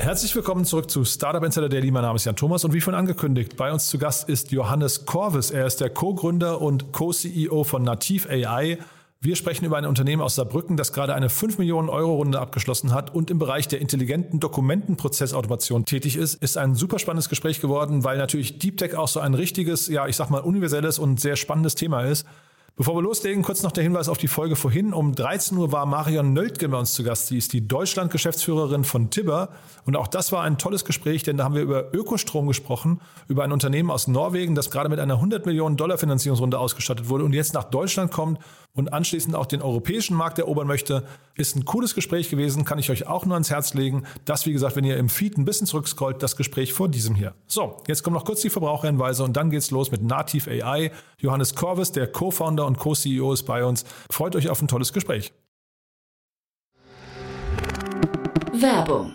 Herzlich willkommen zurück zu Startup Insider Daily. Mein Name ist Jan Thomas und wie vorhin angekündigt, bei uns zu Gast ist Johannes Korvis. Er ist der Co-Gründer und Co-CEO von Nativ AI. Wir sprechen über ein Unternehmen aus Saarbrücken, das gerade eine 5 Millionen Euro Runde abgeschlossen hat und im Bereich der intelligenten Dokumentenprozessautomation tätig ist. Ist ein super spannendes Gespräch geworden, weil natürlich Deep Tech auch so ein richtiges, ja, ich sag mal universelles und sehr spannendes Thema ist. Bevor wir loslegen, kurz noch der Hinweis auf die Folge vorhin. Um 13 Uhr war Marion Nöldke bei uns zu Gast. Sie ist die Deutschland-Geschäftsführerin von Tibber. Und auch das war ein tolles Gespräch, denn da haben wir über Ökostrom gesprochen, über ein Unternehmen aus Norwegen, das gerade mit einer 100 Millionen Dollar Finanzierungsrunde ausgestattet wurde und jetzt nach Deutschland kommt und anschließend auch den europäischen Markt erobern möchte. Ist ein cooles Gespräch gewesen, kann ich euch auch nur ans Herz legen. Das, wie gesagt, wenn ihr im Feed ein bisschen zurückscrollt, das Gespräch vor diesem hier. So, jetzt kommen noch kurz die Verbraucherhinweise und dann geht's los mit Nativ AI. Johannes Korvis, der Co-Founder und Co-CEO ist bei uns. Freut euch auf ein tolles Gespräch. Werbung.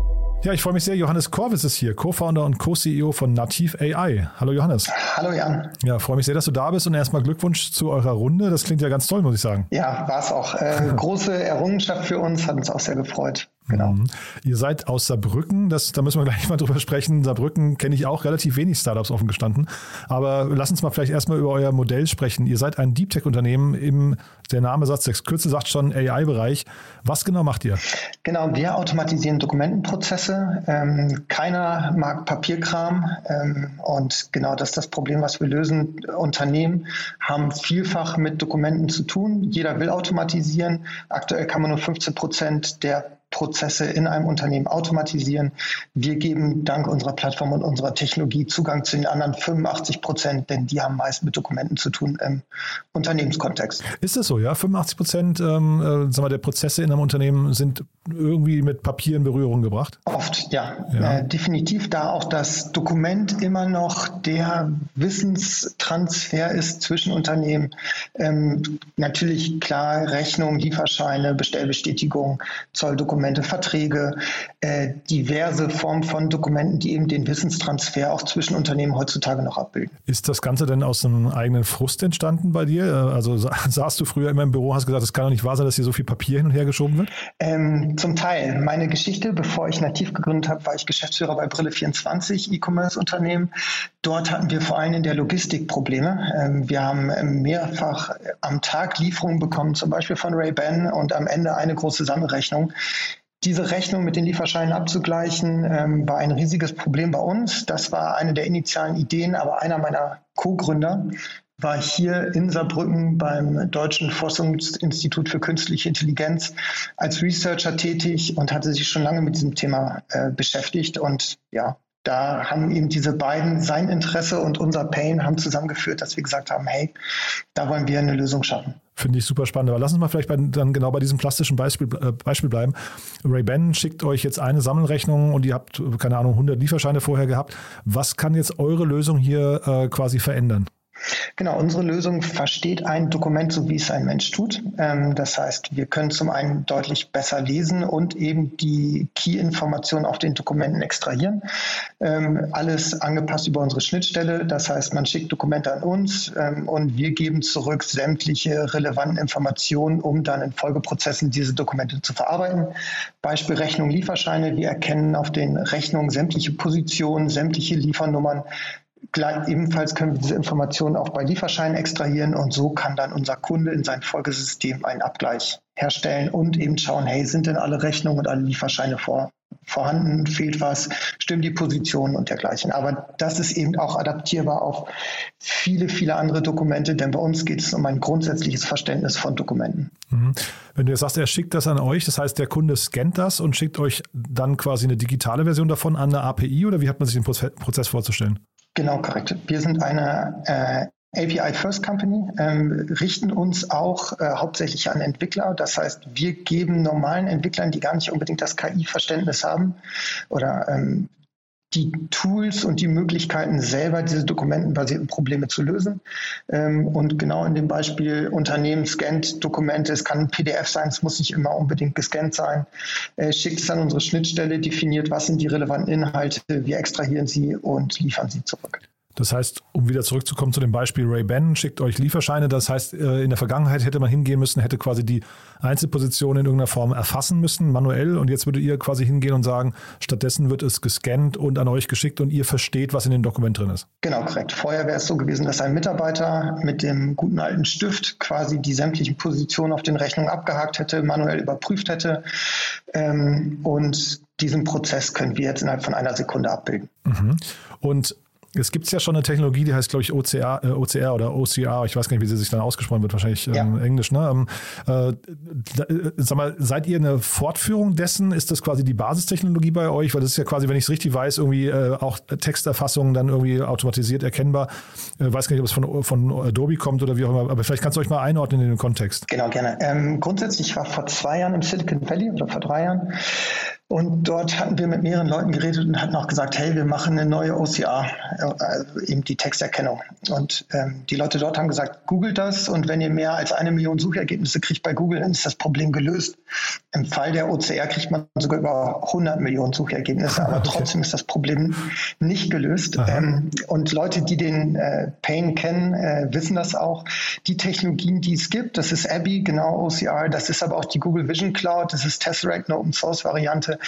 Ja, ich freue mich sehr. Johannes Korvis ist hier, Co-Founder und Co-CEO von Nativ AI. Hallo Johannes. Hallo Jan. Ja, freue mich sehr, dass du da bist und erstmal Glückwunsch zu eurer Runde. Das klingt ja ganz toll, muss ich sagen. Ja, war es auch. Äh, große Errungenschaft für uns, hat uns auch sehr gefreut. Genau. Mhm. Ihr seid aus Saarbrücken, das, da müssen wir gleich mal drüber sprechen. Saarbrücken kenne ich auch relativ wenig Startups offen gestanden. Aber lass uns mal vielleicht erstmal über euer Modell sprechen. Ihr seid ein Deep Tech-Unternehmen im, der Name sagt, der Kürze sagt schon AI-Bereich. Was genau macht ihr? Genau, wir automatisieren Dokumentenprozesse. Ähm, keiner mag Papierkram. Ähm, und genau das ist das Problem, was wir lösen. Unternehmen haben vielfach mit Dokumenten zu tun. Jeder will automatisieren. Aktuell kann man nur 15 Prozent der Prozesse in einem Unternehmen automatisieren. Wir geben dank unserer Plattform und unserer Technologie Zugang zu den anderen 85 Prozent, denn die haben meist mit Dokumenten zu tun im Unternehmenskontext. Ist das so, ja? 85 Prozent ähm, äh, der Prozesse in einem Unternehmen sind irgendwie mit Papier in Berührung gebracht? Oft, ja. ja. Äh, definitiv, da auch das Dokument immer noch der Wissenstransfer ist zwischen Unternehmen. Ähm, natürlich klar, Rechnung, Lieferscheine, Bestellbestätigung, Zolldokumente, Verträge, äh, diverse Formen von Dokumenten, die eben den Wissenstransfer auch zwischen Unternehmen heutzutage noch abbilden. Ist das Ganze denn aus einem eigenen Frust entstanden bei dir? Äh, also saßt du früher immer im Büro, hast gesagt, es kann doch nicht wahr sein, dass hier so viel Papier hin und her geschoben wird? Ähm, zum Teil. Meine Geschichte, bevor ich Nativ gegründet habe, war ich Geschäftsführer bei Brille24, E-Commerce-Unternehmen. Dort hatten wir vor allem in der Logistik Probleme. Ähm, wir haben mehrfach am Tag Lieferungen bekommen, zum Beispiel von Ray-Ban und am Ende eine große Sammelrechnung. Diese Rechnung mit den Lieferscheinen abzugleichen, ähm, war ein riesiges Problem bei uns. Das war eine der initialen Ideen, aber einer meiner Co-Gründer war hier in Saarbrücken beim Deutschen Forschungsinstitut für Künstliche Intelligenz als Researcher tätig und hatte sich schon lange mit diesem Thema äh, beschäftigt. Und ja, da haben eben diese beiden, sein Interesse und unser Pain, haben zusammengeführt, dass wir gesagt haben, hey, da wollen wir eine Lösung schaffen. Finde ich super spannend. Aber lass uns mal vielleicht bei, dann genau bei diesem plastischen Beispiel, äh, Beispiel bleiben. Ray-Ban schickt euch jetzt eine Sammelrechnung und ihr habt, keine Ahnung, 100 Lieferscheine vorher gehabt. Was kann jetzt eure Lösung hier äh, quasi verändern? Genau, unsere Lösung versteht ein Dokument so, wie es ein Mensch tut. Ähm, das heißt, wir können zum einen deutlich besser lesen und eben die Key-Informationen auf den Dokumenten extrahieren. Ähm, alles angepasst über unsere Schnittstelle. Das heißt, man schickt Dokumente an uns ähm, und wir geben zurück sämtliche relevanten Informationen, um dann in Folgeprozessen diese Dokumente zu verarbeiten. Beispiel Rechnung, Lieferscheine. Wir erkennen auf den Rechnungen sämtliche Positionen, sämtliche Liefernummern, Ebenfalls können wir diese Informationen auch bei Lieferscheinen extrahieren und so kann dann unser Kunde in sein Folgesystem einen Abgleich herstellen und eben schauen, hey, sind denn alle Rechnungen und alle Lieferscheine vor, vorhanden, fehlt was, stimmen die Positionen und dergleichen. Aber das ist eben auch adaptierbar auf viele, viele andere Dokumente, denn bei uns geht es um ein grundsätzliches Verständnis von Dokumenten. Mhm. Wenn du jetzt sagst, er schickt das an euch, das heißt, der Kunde scannt das und schickt euch dann quasi eine digitale Version davon an eine API oder wie hat man sich den Prozess vorzustellen? Genau, korrekt. Wir sind eine äh, API First Company, ähm, richten uns auch äh, hauptsächlich an Entwickler. Das heißt, wir geben normalen Entwicklern, die gar nicht unbedingt das KI-Verständnis haben oder ähm, die Tools und die Möglichkeiten, selber diese dokumentenbasierten Probleme zu lösen. Ähm, und genau in dem Beispiel Unternehmen scannt Dokumente, es kann ein PDF sein, es muss nicht immer unbedingt gescannt sein, äh, schickt es an unsere Schnittstelle, definiert, was sind die relevanten Inhalte, wir extrahieren sie und liefern sie zurück. Das heißt, um wieder zurückzukommen zu dem Beispiel Ray-Ban, schickt euch Lieferscheine. Das heißt, äh, in der Vergangenheit hätte man hingehen müssen, hätte quasi die Einzelposition in irgendeiner Form erfassen müssen, manuell. Und jetzt würdet ihr quasi hingehen und sagen, stattdessen wird es gescannt und an euch geschickt und ihr versteht, was in dem Dokument drin ist. Genau, korrekt. Vorher wäre es so gewesen, dass ein Mitarbeiter mit dem guten alten Stift quasi die sämtlichen Positionen auf den Rechnungen abgehakt hätte, manuell überprüft hätte. Ähm, und diesen Prozess können wir jetzt innerhalb von einer Sekunde abbilden. Mhm. Und es gibt ja schon eine Technologie, die heißt, glaube ich, OCR, äh, OCR oder OCR. Ich weiß gar nicht, wie sie sich dann ausgesprochen wird, wahrscheinlich ähm, ja. Englisch. Ne? Ähm, äh, da, äh, sag mal, seid ihr eine Fortführung dessen? Ist das quasi die Basistechnologie bei euch? Weil das ist ja quasi, wenn ich es richtig weiß, irgendwie äh, auch Texterfassungen dann irgendwie automatisiert erkennbar. Äh, weiß gar nicht, ob es von, von Adobe kommt oder wie auch immer, aber vielleicht kannst du euch mal einordnen in den Kontext. Genau, gerne. Ähm, grundsätzlich war vor zwei Jahren im Silicon Valley oder vor drei Jahren und dort hatten wir mit mehreren Leuten geredet und hatten auch gesagt, hey, wir machen eine neue OCR, also eben die Texterkennung. Und ähm, die Leute dort haben gesagt, googelt das und wenn ihr mehr als eine Million Suchergebnisse kriegt bei Google, dann ist das Problem gelöst. Im Fall der OCR kriegt man sogar über 100 Millionen Suchergebnisse, aber okay. trotzdem ist das Problem nicht gelöst. Ähm, und Leute, die den äh, Pain kennen, äh, wissen das auch. Die Technologien, die es gibt, das ist Abby, genau OCR, das ist aber auch die Google Vision Cloud, das ist Tesseract, eine Open Source Variante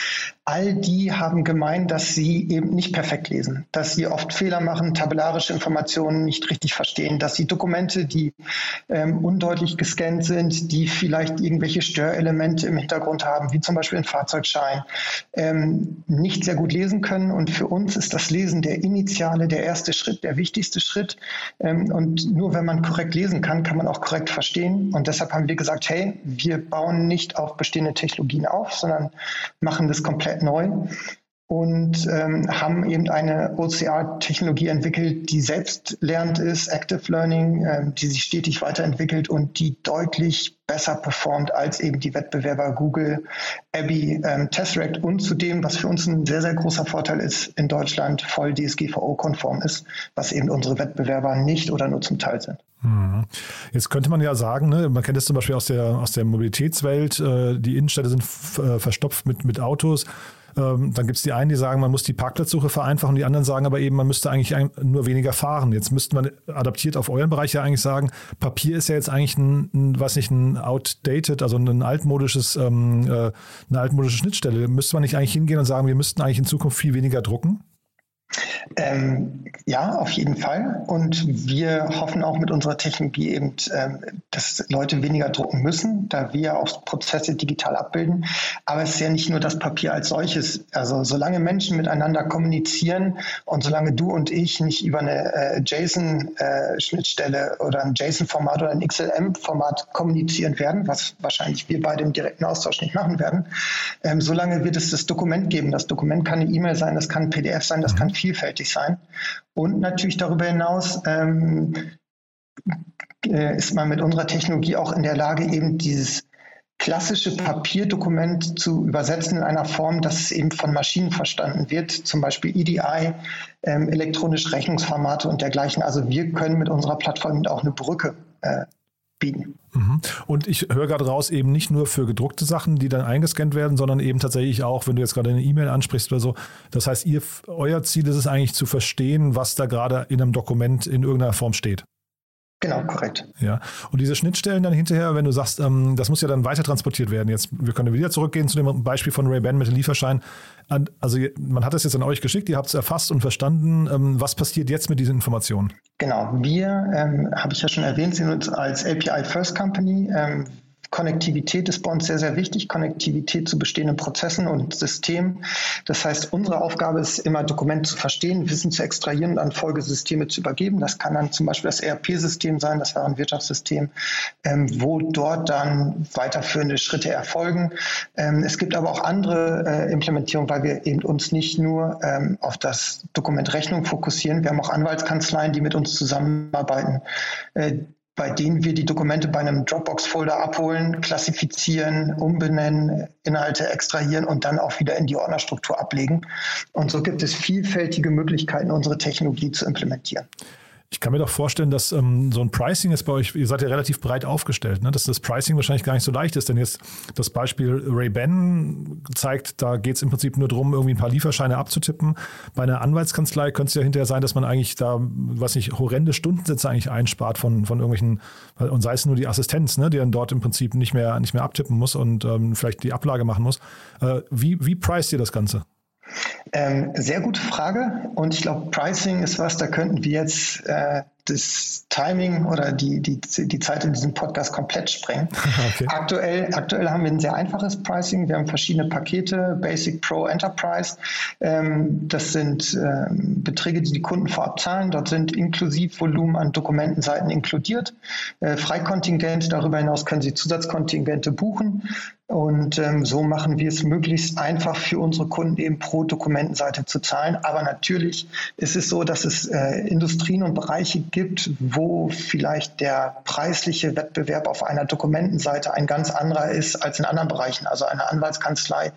all die haben gemeint, dass sie eben nicht perfekt lesen, dass sie oft Fehler machen, tabellarische Informationen nicht richtig verstehen, dass sie Dokumente, die ähm, undeutlich gescannt sind, die vielleicht irgendwelche Störelemente im Hintergrund haben, wie zum Beispiel ein Fahrzeugschein, ähm, nicht sehr gut lesen können. Und für uns ist das Lesen der initiale, der erste Schritt, der wichtigste Schritt. Ähm, und nur wenn man korrekt lesen kann, kann man auch korrekt verstehen. Und deshalb haben wir gesagt, hey, wir bauen nicht auf bestehende Technologien auf, sondern machen das komplett neu und ähm, haben eben eine OCR-Technologie entwickelt, die selbstlernend ist, Active Learning, ähm, die sich stetig weiterentwickelt und die deutlich besser performt als eben die Wettbewerber Google, Abby, ähm, Tesseract und zudem, was für uns ein sehr, sehr großer Vorteil ist, in Deutschland voll DSGVO-konform ist, was eben unsere Wettbewerber nicht oder nur zum Teil sind. Mhm. Jetzt könnte man ja sagen, ne, man kennt es zum Beispiel aus der, aus der Mobilitätswelt, äh, die Innenstädte sind äh, verstopft mit, mit Autos. Ähm, dann gibt es die einen, die sagen, man muss die Parkplatzsuche vereinfachen, die anderen sagen aber eben, man müsste eigentlich nur weniger fahren. Jetzt müsste man adaptiert auf euren Bereich ja eigentlich sagen, Papier ist ja jetzt eigentlich ein, ein was nicht, ein outdated, also ein altmodisches, ähm, äh, eine altmodische Schnittstelle. Müsste man nicht eigentlich hingehen und sagen, wir müssten eigentlich in Zukunft viel weniger drucken? Ähm, ja, auf jeden Fall. Und wir hoffen auch mit unserer Technologie eben, ähm, dass Leute weniger drucken müssen, da wir auch Prozesse digital abbilden. Aber es ist ja nicht nur das Papier als solches. Also solange Menschen miteinander kommunizieren und solange du und ich nicht über eine äh, JSON-Schnittstelle äh, oder ein JSON-Format oder ein XLM-Format kommunizieren werden, was wahrscheinlich wir bei dem direkten Austausch nicht machen werden, ähm, solange wird es das Dokument geben. Das Dokument kann eine E-Mail sein, das kann ein PDF sein, das kann vielfältig sein. Und natürlich darüber hinaus ähm, äh, ist man mit unserer Technologie auch in der Lage, eben dieses klassische Papierdokument zu übersetzen in einer Form, dass es eben von Maschinen verstanden wird, zum Beispiel EDI, ähm, elektronische Rechnungsformate und dergleichen. Also wir können mit unserer Plattform auch eine Brücke äh, bieten. Mhm. Und ich höre gerade raus, eben nicht nur für gedruckte Sachen, die dann eingescannt werden, sondern eben tatsächlich auch, wenn du jetzt gerade eine E-Mail ansprichst oder so. Das heißt, ihr, euer Ziel ist es eigentlich zu verstehen, was da gerade in einem Dokument in irgendeiner Form steht. Genau, korrekt. Ja. Und diese Schnittstellen dann hinterher, wenn du sagst, ähm, das muss ja dann weiter transportiert werden. Jetzt, wir können wieder zurückgehen zu dem Beispiel von Ray-Ban mit dem Lieferschein. Also man hat das jetzt an euch geschickt, ihr habt es erfasst und verstanden. Ähm, was passiert jetzt mit diesen Informationen? Genau, wir, ähm, habe ich ja schon erwähnt, sind uns als API First Company. Konnektivität ist bei uns sehr, sehr wichtig. Konnektivität zu bestehenden Prozessen und Systemen. Das heißt, unsere Aufgabe ist immer, Dokumente zu verstehen, Wissen zu extrahieren und an Folgesysteme zu übergeben. Das kann dann zum Beispiel das ERP-System sein, das wäre ein Wirtschaftssystem, ähm, wo dort dann weiterführende Schritte erfolgen. Ähm, es gibt aber auch andere äh, Implementierungen, weil wir eben uns nicht nur ähm, auf das Dokument Rechnung fokussieren. Wir haben auch Anwaltskanzleien, die mit uns zusammenarbeiten. Äh, bei denen wir die Dokumente bei einem Dropbox-Folder abholen, klassifizieren, umbenennen, Inhalte extrahieren und dann auch wieder in die Ordnerstruktur ablegen. Und so gibt es vielfältige Möglichkeiten, unsere Technologie zu implementieren. Ich kann mir doch vorstellen, dass ähm, so ein Pricing ist bei euch, ihr seid ja relativ breit aufgestellt, ne? dass das Pricing wahrscheinlich gar nicht so leicht ist. Denn jetzt das Beispiel Ray-Ban zeigt, da geht es im Prinzip nur darum, irgendwie ein paar Lieferscheine abzutippen. Bei einer Anwaltskanzlei könnte es ja hinterher sein, dass man eigentlich da, was nicht, horrende Stundensätze eigentlich einspart von, von irgendwelchen, und sei es nur die Assistenz, ne, die dann dort im Prinzip nicht mehr, nicht mehr abtippen muss und ähm, vielleicht die Ablage machen muss. Äh, wie, wie preist ihr das Ganze? Ähm, sehr gute Frage. Und ich glaube, Pricing ist was, da könnten wir jetzt äh, das Timing oder die, die, die Zeit in diesem Podcast komplett sprengen. Okay. Aktuell, aktuell haben wir ein sehr einfaches Pricing. Wir haben verschiedene Pakete, Basic, Pro, Enterprise. Ähm, das sind ähm, Beträge, die die Kunden vorab zahlen. Dort sind inklusiv Volumen an Dokumentenseiten inkludiert. Äh, Freikontingent, darüber hinaus können Sie Zusatzkontingente buchen. Und ähm, so machen wir es möglichst einfach für unsere Kunden eben pro Dokumentenseite zu zahlen. Aber natürlich ist es so, dass es äh, Industrien und Bereiche gibt, wo vielleicht der preisliche Wettbewerb auf einer Dokumentenseite ein ganz anderer ist als in anderen Bereichen. Also eine Anwaltskanzlei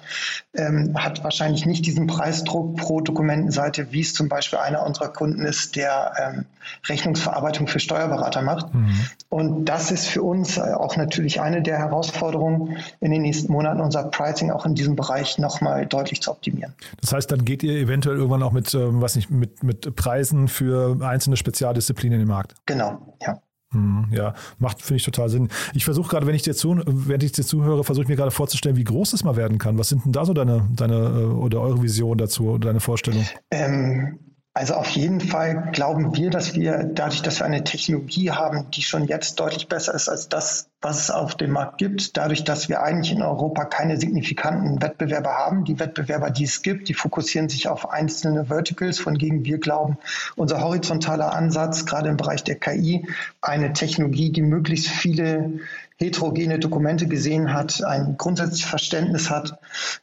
ähm, hat wahrscheinlich nicht diesen Preisdruck pro Dokumentenseite, wie es zum Beispiel einer unserer Kunden ist, der ähm, Rechnungsverarbeitung für Steuerberater macht. Mhm. Und das ist für uns auch natürlich eine der Herausforderungen, in den nächsten Monaten unser Pricing auch in diesem Bereich nochmal deutlich zu optimieren. Das heißt, dann geht ihr eventuell irgendwann auch mit, ähm, was nicht, mit, mit Preisen für einzelne Spezialdisziplinen Disziplin in den Markt. Genau, ja. Hm, ja, macht, finde ich, total Sinn. Ich versuche gerade, wenn ich dir zu, wenn ich dir zuhöre, versuche ich mir gerade vorzustellen, wie groß das mal werden kann. Was sind denn da so deine, deine äh, oder eure Vision dazu oder deine Vorstellung? Ähm, also auf jeden Fall glauben wir, dass wir dadurch, dass wir eine Technologie haben, die schon jetzt deutlich besser ist als das, was es auf dem Markt gibt, dadurch, dass wir eigentlich in Europa keine signifikanten Wettbewerber haben. Die Wettbewerber, die es gibt, die fokussieren sich auf einzelne Verticals, von denen wir glauben, unser horizontaler Ansatz, gerade im Bereich der KI, eine Technologie, die möglichst viele heterogene Dokumente gesehen hat, ein grundsätzliches Verständnis hat,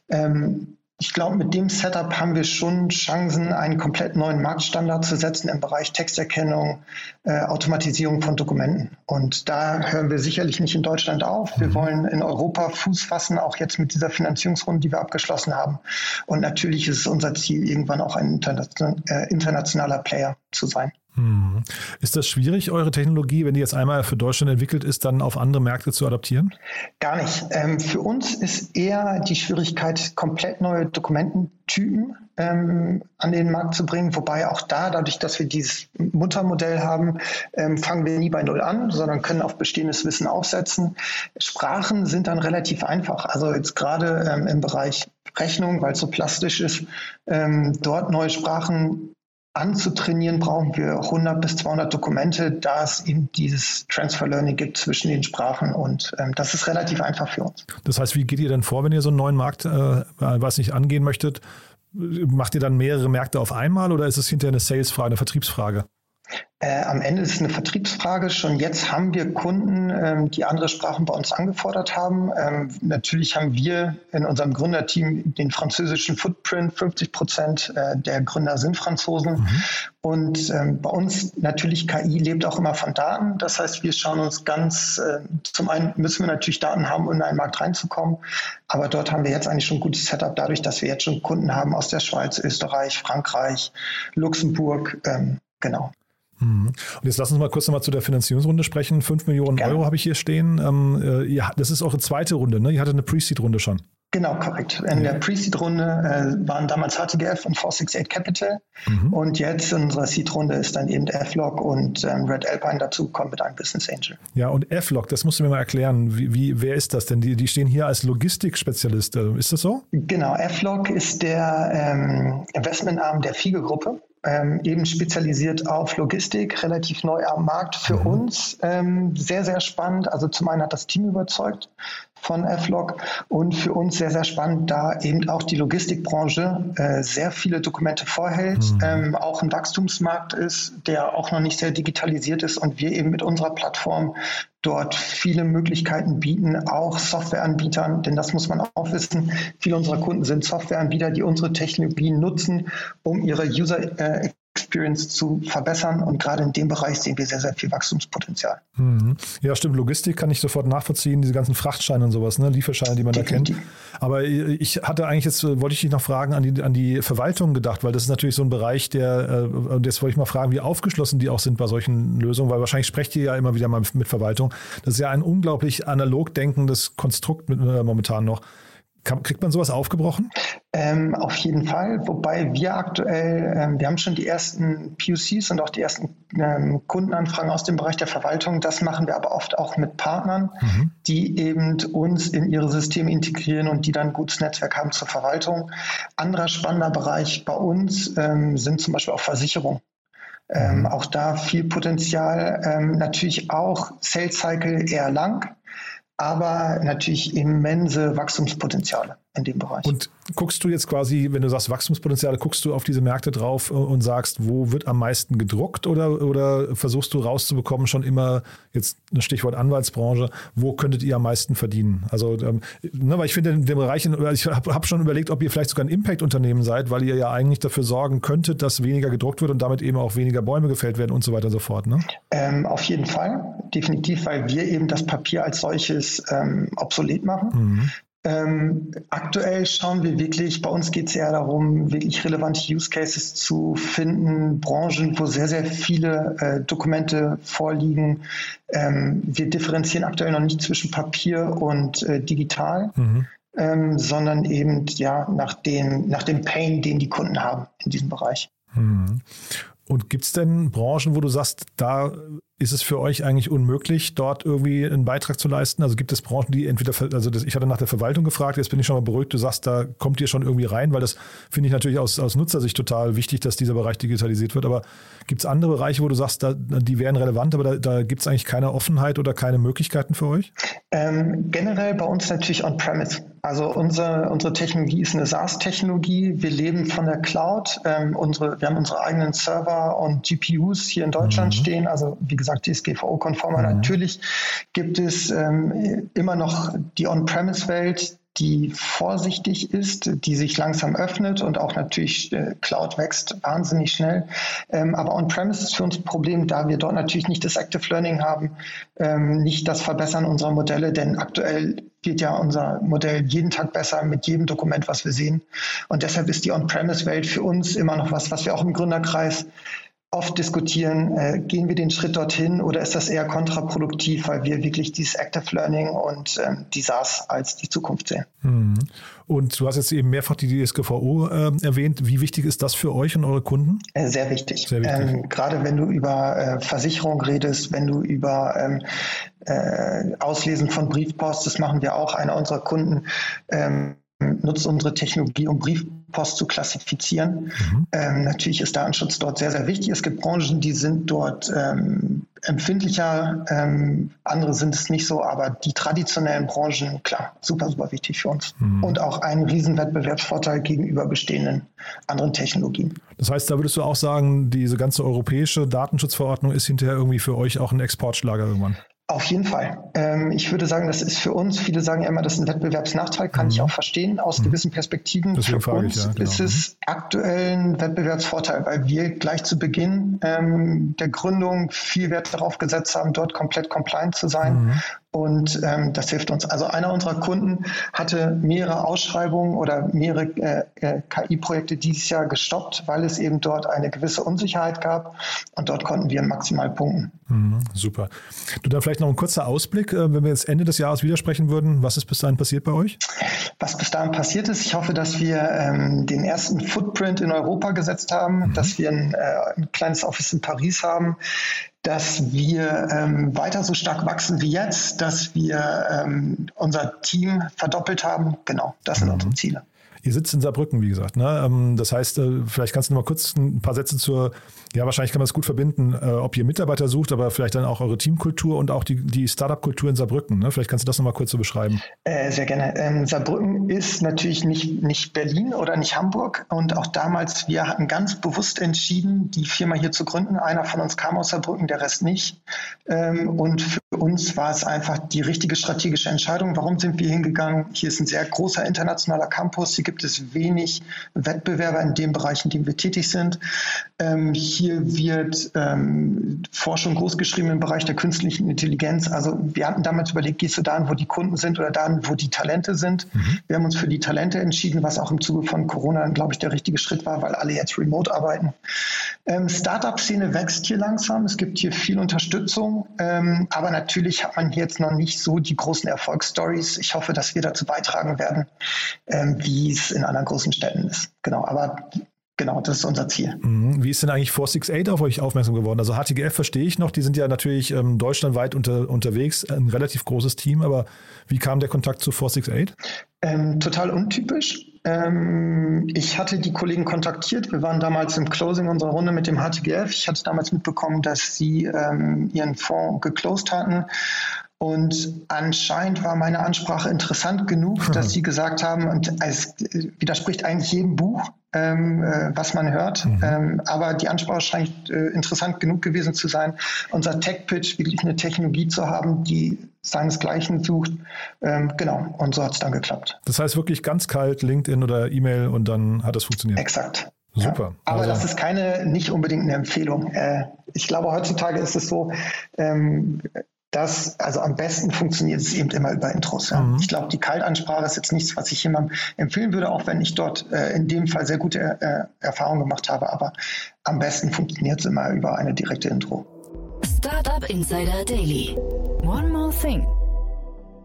ähm, ich glaube, mit dem Setup haben wir schon Chancen, einen komplett neuen Marktstandard zu setzen im Bereich Texterkennung, äh, Automatisierung von Dokumenten. Und da hören wir sicherlich nicht in Deutschland auf. Wir mhm. wollen in Europa Fuß fassen, auch jetzt mit dieser Finanzierungsrunde, die wir abgeschlossen haben. Und natürlich ist es unser Ziel, irgendwann auch ein äh, internationaler Player zu sein. Hm. Ist das schwierig, eure Technologie, wenn die jetzt einmal für Deutschland entwickelt ist, dann auf andere Märkte zu adaptieren? Gar nicht. Ähm, für uns ist eher die Schwierigkeit, komplett neue Dokumententypen ähm, an den Markt zu bringen. Wobei auch da, dadurch, dass wir dieses Muttermodell haben, ähm, fangen wir nie bei Null an, sondern können auf bestehendes Wissen aufsetzen. Sprachen sind dann relativ einfach. Also jetzt gerade im Bereich Rechnung, weil es so plastisch ist, dort neue Sprachen anzutrainieren, brauchen wir 100 bis 200 Dokumente, da es eben dieses Transfer Learning gibt zwischen den Sprachen und ähm, das ist relativ einfach für uns. Das heißt, wie geht ihr denn vor, wenn ihr so einen neuen Markt, äh, was nicht angehen möchtet? Macht ihr dann mehrere Märkte auf einmal oder ist es hinterher eine Sales-Frage, eine Vertriebsfrage? Äh, am Ende ist es eine Vertriebsfrage. Schon jetzt haben wir Kunden, ähm, die andere Sprachen bei uns angefordert haben. Ähm, natürlich haben wir in unserem Gründerteam den französischen Footprint. 50 Prozent äh, der Gründer sind Franzosen. Mhm. Und ähm, bei uns natürlich KI lebt auch immer von Daten. Das heißt, wir schauen uns ganz, äh, zum einen müssen wir natürlich Daten haben, um in einen Markt reinzukommen. Aber dort haben wir jetzt eigentlich schon ein gutes Setup dadurch, dass wir jetzt schon Kunden haben aus der Schweiz, Österreich, Frankreich, Luxemburg. Ähm, genau. Mhm. Und jetzt lass uns mal kurz nochmal zu der Finanzierungsrunde sprechen. 5 Millionen Gerne. Euro habe ich hier stehen. Ähm, äh, ja, das ist eure zweite Runde, ne? Ihr hattet eine Pre-Seed-Runde schon. Genau, korrekt. In der Pre-Seed-Runde äh, waren damals HTGF und 468 Capital. Mhm. Und jetzt in unserer Seed-Runde ist dann eben F-Log und ähm, Red Alpine dazugekommen mit einem Business Angel. Ja, und F-Log, das musst du mir mal erklären. Wie, wie, wer ist das denn? Die, die stehen hier als Logistikspezialist. Ist das so? Genau, F-Log ist der ähm, Investmentarm der FIGE-Gruppe ähm, eben spezialisiert auf Logistik, relativ neu am Markt für mhm. uns. Ähm, sehr, sehr spannend. Also zum einen hat das Team überzeugt von F-Log und für uns sehr, sehr spannend, da eben auch die Logistikbranche äh, sehr viele Dokumente vorhält, mhm. ähm, auch ein Wachstumsmarkt ist, der auch noch nicht sehr digitalisiert ist und wir eben mit unserer Plattform dort viele Möglichkeiten bieten, auch Softwareanbietern, denn das muss man auch wissen. Viele unserer Kunden sind Softwareanbieter, die unsere Technologien nutzen, um ihre User äh, Experience zu verbessern. Und gerade in dem Bereich sehen wir sehr, sehr viel Wachstumspotenzial. Mhm. Ja, stimmt. Logistik kann ich sofort nachvollziehen, diese ganzen Frachtscheine und sowas, ne? Lieferscheine, die man Definitiv. da kennt. Aber ich hatte eigentlich jetzt, wollte ich dich noch fragen, an die, an die Verwaltung gedacht, weil das ist natürlich so ein Bereich, der, äh, und jetzt wollte ich mal fragen, wie aufgeschlossen die auch sind bei solchen Lösungen, weil wahrscheinlich sprecht ihr ja immer wieder mal mit Verwaltung. Das ist ja ein unglaublich analog denkendes Konstrukt mit, äh, momentan noch. Kann, kriegt man sowas aufgebrochen? Ähm, auf jeden Fall, wobei wir aktuell, ähm, wir haben schon die ersten PUCs und auch die ersten ähm, Kundenanfragen aus dem Bereich der Verwaltung. Das machen wir aber oft auch mit Partnern, mhm. die eben uns in ihre Systeme integrieren und die dann ein gutes Netzwerk haben zur Verwaltung. Anderer spannender Bereich bei uns ähm, sind zum Beispiel auch Versicherungen. Ähm, mhm. auch da viel Potenzial. Ähm, natürlich auch Sales Cycle eher lang aber natürlich immense Wachstumspotenziale in dem Bereich. Und guckst du jetzt quasi, wenn du sagst Wachstumspotenziale, guckst du auf diese Märkte drauf und sagst, wo wird am meisten gedruckt oder, oder versuchst du rauszubekommen, schon immer, jetzt ein Stichwort Anwaltsbranche, wo könntet ihr am meisten verdienen? Also, ähm, ne, weil ich finde, in dem Bereich, ich habe hab schon überlegt, ob ihr vielleicht sogar ein Impact-Unternehmen seid, weil ihr ja eigentlich dafür sorgen könntet, dass weniger gedruckt wird und damit eben auch weniger Bäume gefällt werden und so weiter und so fort. Ne? Ähm, auf jeden Fall, definitiv, weil wir eben das Papier als solches ähm, obsolet machen. Mhm. Ähm, aktuell schauen wir wirklich, bei uns geht es eher darum, wirklich relevante Use Cases zu finden, Branchen, wo sehr, sehr viele äh, Dokumente vorliegen. Ähm, wir differenzieren aktuell noch nicht zwischen Papier und äh, digital. Mhm. Ähm, sondern eben ja nach dem, nach dem Pain, den die Kunden haben in diesem Bereich. Mhm. Und gibt es denn Branchen, wo du sagst, da ist es für euch eigentlich unmöglich, dort irgendwie einen Beitrag zu leisten? Also gibt es Branchen, die entweder, also das, ich hatte nach der Verwaltung gefragt, jetzt bin ich schon mal beruhigt, du sagst, da kommt ihr schon irgendwie rein, weil das finde ich natürlich aus, aus Nutzersicht total wichtig, dass dieser Bereich digitalisiert wird. Aber gibt es andere Bereiche, wo du sagst, da, die wären relevant, aber da, da gibt es eigentlich keine Offenheit oder keine Möglichkeiten für euch? Ähm, generell bei uns natürlich on-premise. Also unsere, unsere Technologie ist eine SaaS-Technologie. Wir leben von der Cloud. Ähm, unsere, wir haben unsere eigenen Server und GPUs hier in Deutschland mhm. stehen. Also wie gesagt, DSGVO-konformer. Mhm. Natürlich gibt es ähm, immer noch die On-Premise-Welt, die vorsichtig ist, die sich langsam öffnet und auch natürlich äh, Cloud wächst wahnsinnig schnell. Ähm, aber On-Premise ist für uns ein Problem, da wir dort natürlich nicht das Active Learning haben, ähm, nicht das Verbessern unserer Modelle, denn aktuell wird ja unser Modell jeden Tag besser mit jedem Dokument, was wir sehen. Und deshalb ist die On-Premise-Welt für uns immer noch was, was wir auch im Gründerkreis oft diskutieren, äh, gehen wir den Schritt dorthin oder ist das eher kontraproduktiv, weil wir wirklich dieses Active Learning und ähm, die SaaS als die Zukunft sehen. Mhm. Und du hast jetzt eben mehrfach die DSGVO äh, erwähnt. Wie wichtig ist das für euch und eure Kunden? Äh, sehr wichtig. Sehr wichtig. Ähm, gerade wenn du über äh, Versicherung redest, wenn du über ähm, äh, Auslesen von Briefpost, das machen wir auch, einer unserer Kunden ähm, nutzt unsere Technologie, um Briefpost zu klassifizieren. Mhm. Ähm, natürlich ist Datenschutz dort sehr, sehr wichtig. Es gibt Branchen, die sind dort ähm, empfindlicher, ähm, andere sind es nicht so, aber die traditionellen Branchen, klar, super, super wichtig für uns. Mhm. Und auch ein Riesenwettbewerbsvorteil gegenüber bestehenden anderen Technologien. Das heißt, da würdest du auch sagen, diese ganze europäische Datenschutzverordnung ist hinterher irgendwie für euch auch ein Exportschlager irgendwann? Auf jeden Fall. Ähm, ich würde sagen, das ist für uns, viele sagen ja immer, das ist ein Wettbewerbsnachteil, kann mhm. ich auch verstehen aus mhm. gewissen Perspektiven. Deswegen für uns ich, ja, genau. ist es mhm. aktuell ein Wettbewerbsvorteil, weil wir gleich zu Beginn ähm, der Gründung viel Wert darauf gesetzt haben, dort komplett compliant zu sein mhm. Und ähm, das hilft uns. Also einer unserer Kunden hatte mehrere Ausschreibungen oder mehrere äh, äh, KI-Projekte dieses Jahr gestoppt, weil es eben dort eine gewisse Unsicherheit gab. Und dort konnten wir maximal punkten. Mhm, super. Du da vielleicht noch ein kurzer Ausblick, äh, wenn wir jetzt Ende des Jahres widersprechen würden. Was ist bis dahin passiert bei euch? Was bis dahin passiert ist, ich hoffe, dass wir ähm, den ersten Footprint in Europa gesetzt haben, mhm. dass wir ein, äh, ein kleines Office in Paris haben, dass wir ähm, weiter so stark wachsen wie jetzt, dass wir ähm, unser Team verdoppelt haben. Genau, das sind mhm. unsere Ziele. Ihr sitzt in Saarbrücken, wie gesagt. Ne? Ähm, das heißt, äh, vielleicht kannst du noch mal kurz ein paar Sätze zur, ja, wahrscheinlich kann man es gut verbinden, äh, ob ihr Mitarbeiter sucht, aber vielleicht dann auch eure Teamkultur und auch die, die Startup-Kultur in Saarbrücken. Ne? Vielleicht kannst du das noch mal kurz so beschreiben. Äh, sehr gerne. Ähm, Saarbrücken ist natürlich nicht, nicht Berlin oder nicht Hamburg. Und auch damals, wir hatten ganz bewusst entschieden, die Firma hier zu gründen. Einer von uns kam aus Saarbrücken, der Rest nicht. Ähm, und für uns war es einfach die richtige strategische Entscheidung. Warum sind wir hingegangen? Hier ist ein sehr großer internationaler Campus. Hier gibt es wenig Wettbewerber in den Bereichen, in denen wir tätig sind. Ähm, hier wird ähm, Forschung großgeschrieben im Bereich der künstlichen Intelligenz. Also wir hatten damals überlegt, gehst du dahin, wo die Kunden sind oder dahin, wo die Talente sind. Mhm. Wir haben uns für die Talente entschieden, was auch im Zuge von Corona, glaube ich, der richtige Schritt war, weil alle jetzt remote arbeiten. Ähm, Startup-Szene wächst hier langsam. Es gibt hier viel Unterstützung, ähm, aber natürlich hat man hier jetzt noch nicht so die großen Erfolgsstories. Ich hoffe, dass wir dazu beitragen werden, ähm, wie es in anderen großen Städten ist. Genau, aber Genau, das ist unser Ziel. Mhm. Wie ist denn eigentlich 468 auf euch aufmerksam geworden? Also HTGF verstehe ich noch, die sind ja natürlich ähm, deutschlandweit unter, unterwegs, ein relativ großes Team, aber wie kam der Kontakt zu 468? Ähm, total untypisch. Ähm, ich hatte die Kollegen kontaktiert. Wir waren damals im Closing unserer Runde mit dem HTGF. Ich hatte damals mitbekommen, dass sie ähm, ihren Fonds geclosed hatten und anscheinend war meine Ansprache interessant genug, dass sie gesagt haben, und es widerspricht eigentlich jedem Buch, ähm, äh, was man hört, mhm. ähm, aber die Ansprache scheint äh, interessant genug gewesen zu sein. Unser Tech-Pitch, wirklich eine Technologie zu haben, die seinesgleichen sucht. Ähm, genau, und so hat es dann geklappt. Das heißt wirklich ganz kalt, LinkedIn oder E-Mail und dann hat es funktioniert. Exakt. Super. Ja, aber also. das ist keine, nicht unbedingt eine Empfehlung. Äh, ich glaube, heutzutage ist es so, ähm, das, also am besten funktioniert es eben immer über Intros. Ja. Mhm. Ich glaube, die Kaltansprache ist jetzt nichts, was ich jemandem empfehlen würde, auch wenn ich dort äh, in dem Fall sehr gute äh, Erfahrungen gemacht habe. Aber am besten funktioniert es immer über eine direkte Intro. Startup Insider Daily. One more thing.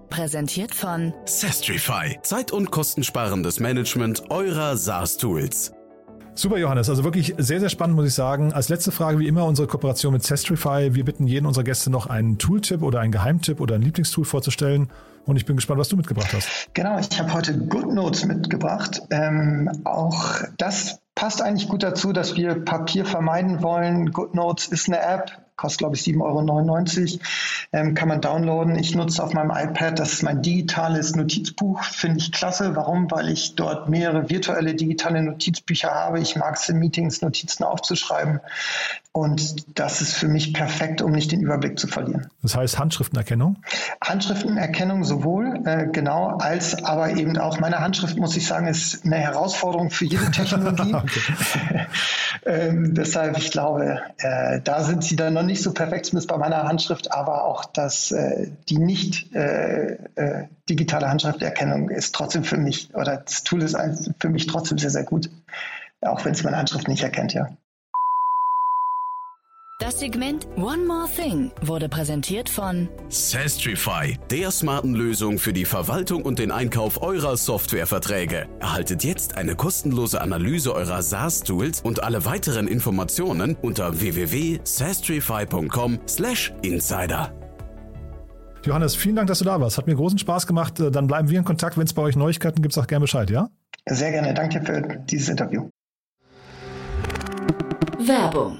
Präsentiert von Sestrify. Zeit- und kostensparendes Management eurer SaaS-Tools. Super, Johannes. Also wirklich sehr, sehr spannend, muss ich sagen. Als letzte Frage, wie immer, unsere Kooperation mit Sestrify. Wir bitten jeden unserer Gäste noch einen Tooltip oder einen Geheimtipp oder ein Lieblingstool vorzustellen. Und ich bin gespannt, was du mitgebracht hast. Genau, ich habe heute GoodNotes mitgebracht. Ähm, auch das passt eigentlich gut dazu, dass wir Papier vermeiden wollen. GoodNotes ist eine App, kostet glaube ich 7,99 Euro, ähm, kann man downloaden. Ich nutze auf meinem iPad, das ist mein digitales Notizbuch, finde ich klasse. Warum? Weil ich dort mehrere virtuelle digitale Notizbücher habe. Ich mag es in Meetings, Notizen aufzuschreiben. Und das ist für mich perfekt, um nicht den Überblick zu verlieren. Das heißt Handschriftenerkennung? Handschriftenerkennung sowohl, äh, genau, als aber eben auch meine Handschrift, muss ich sagen, ist eine Herausforderung für jede Technologie. ähm, deshalb, ich glaube, äh, da sind sie dann noch nicht so perfekt, zumindest bei meiner Handschrift, aber auch das, äh, die nicht äh, äh, digitale Handschrifterkennung ist trotzdem für mich, oder das Tool ist für mich trotzdem sehr, sehr gut, auch wenn es meine Handschrift nicht erkennt, ja. Das Segment One More Thing wurde präsentiert von Sastrify, der smarten Lösung für die Verwaltung und den Einkauf eurer Softwareverträge. Erhaltet jetzt eine kostenlose Analyse eurer SaaS-Tools und alle weiteren Informationen unter www.sastrify.com/insider. Johannes, vielen Dank, dass du da warst. Hat mir großen Spaß gemacht. Dann bleiben wir in Kontakt. Wenn es bei euch Neuigkeiten gibt, sag gerne Bescheid, ja? Sehr gerne. Danke für dieses Interview. Werbung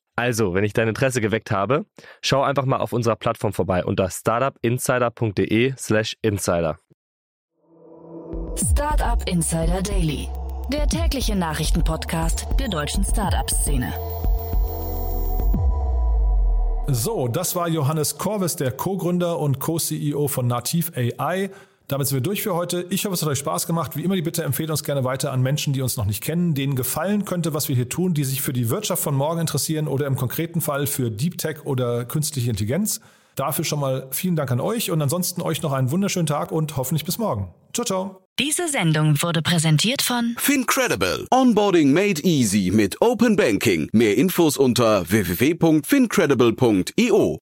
Also, wenn ich dein Interesse geweckt habe, schau einfach mal auf unserer Plattform vorbei unter startupinsider.de/slash insider. Startup Insider Daily, der tägliche Nachrichtenpodcast der deutschen Startup-Szene. So, das war Johannes Korvis, der Co-Gründer und Co-CEO von Nativ AI. Damit sind wir durch für heute. Ich hoffe, es hat euch Spaß gemacht. Wie immer die Bitte empfehlt uns gerne weiter an Menschen, die uns noch nicht kennen, denen gefallen könnte, was wir hier tun, die sich für die Wirtschaft von morgen interessieren oder im konkreten Fall für Deep Tech oder künstliche Intelligenz. Dafür schon mal vielen Dank an euch und ansonsten euch noch einen wunderschönen Tag und hoffentlich bis morgen. Ciao, ciao. Diese Sendung wurde präsentiert von FinCredible. Onboarding made easy mit Open Banking. Mehr Infos unter www.fincredible.io.